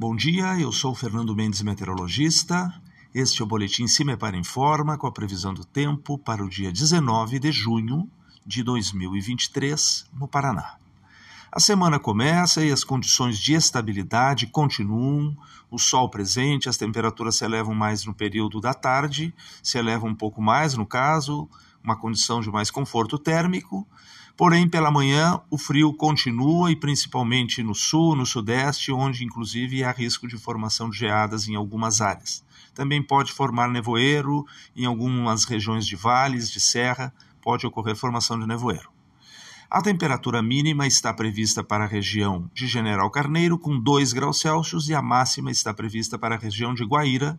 Bom dia, eu sou Fernando Mendes, meteorologista. Este é o Boletim Cimepar Informa com a previsão do tempo para o dia 19 de junho de 2023 no Paraná. A semana começa e as condições de estabilidade continuam. O sol presente, as temperaturas se elevam mais no período da tarde, se elevam um pouco mais, no caso, uma condição de mais conforto térmico. Porém, pela manhã, o frio continua e principalmente no sul, no sudeste, onde inclusive há risco de formação de geadas em algumas áreas. Também pode formar nevoeiro em algumas regiões de vales, de serra, pode ocorrer formação de nevoeiro. A temperatura mínima está prevista para a região de General Carneiro, com 2 graus Celsius, e a máxima está prevista para a região de Guaíra,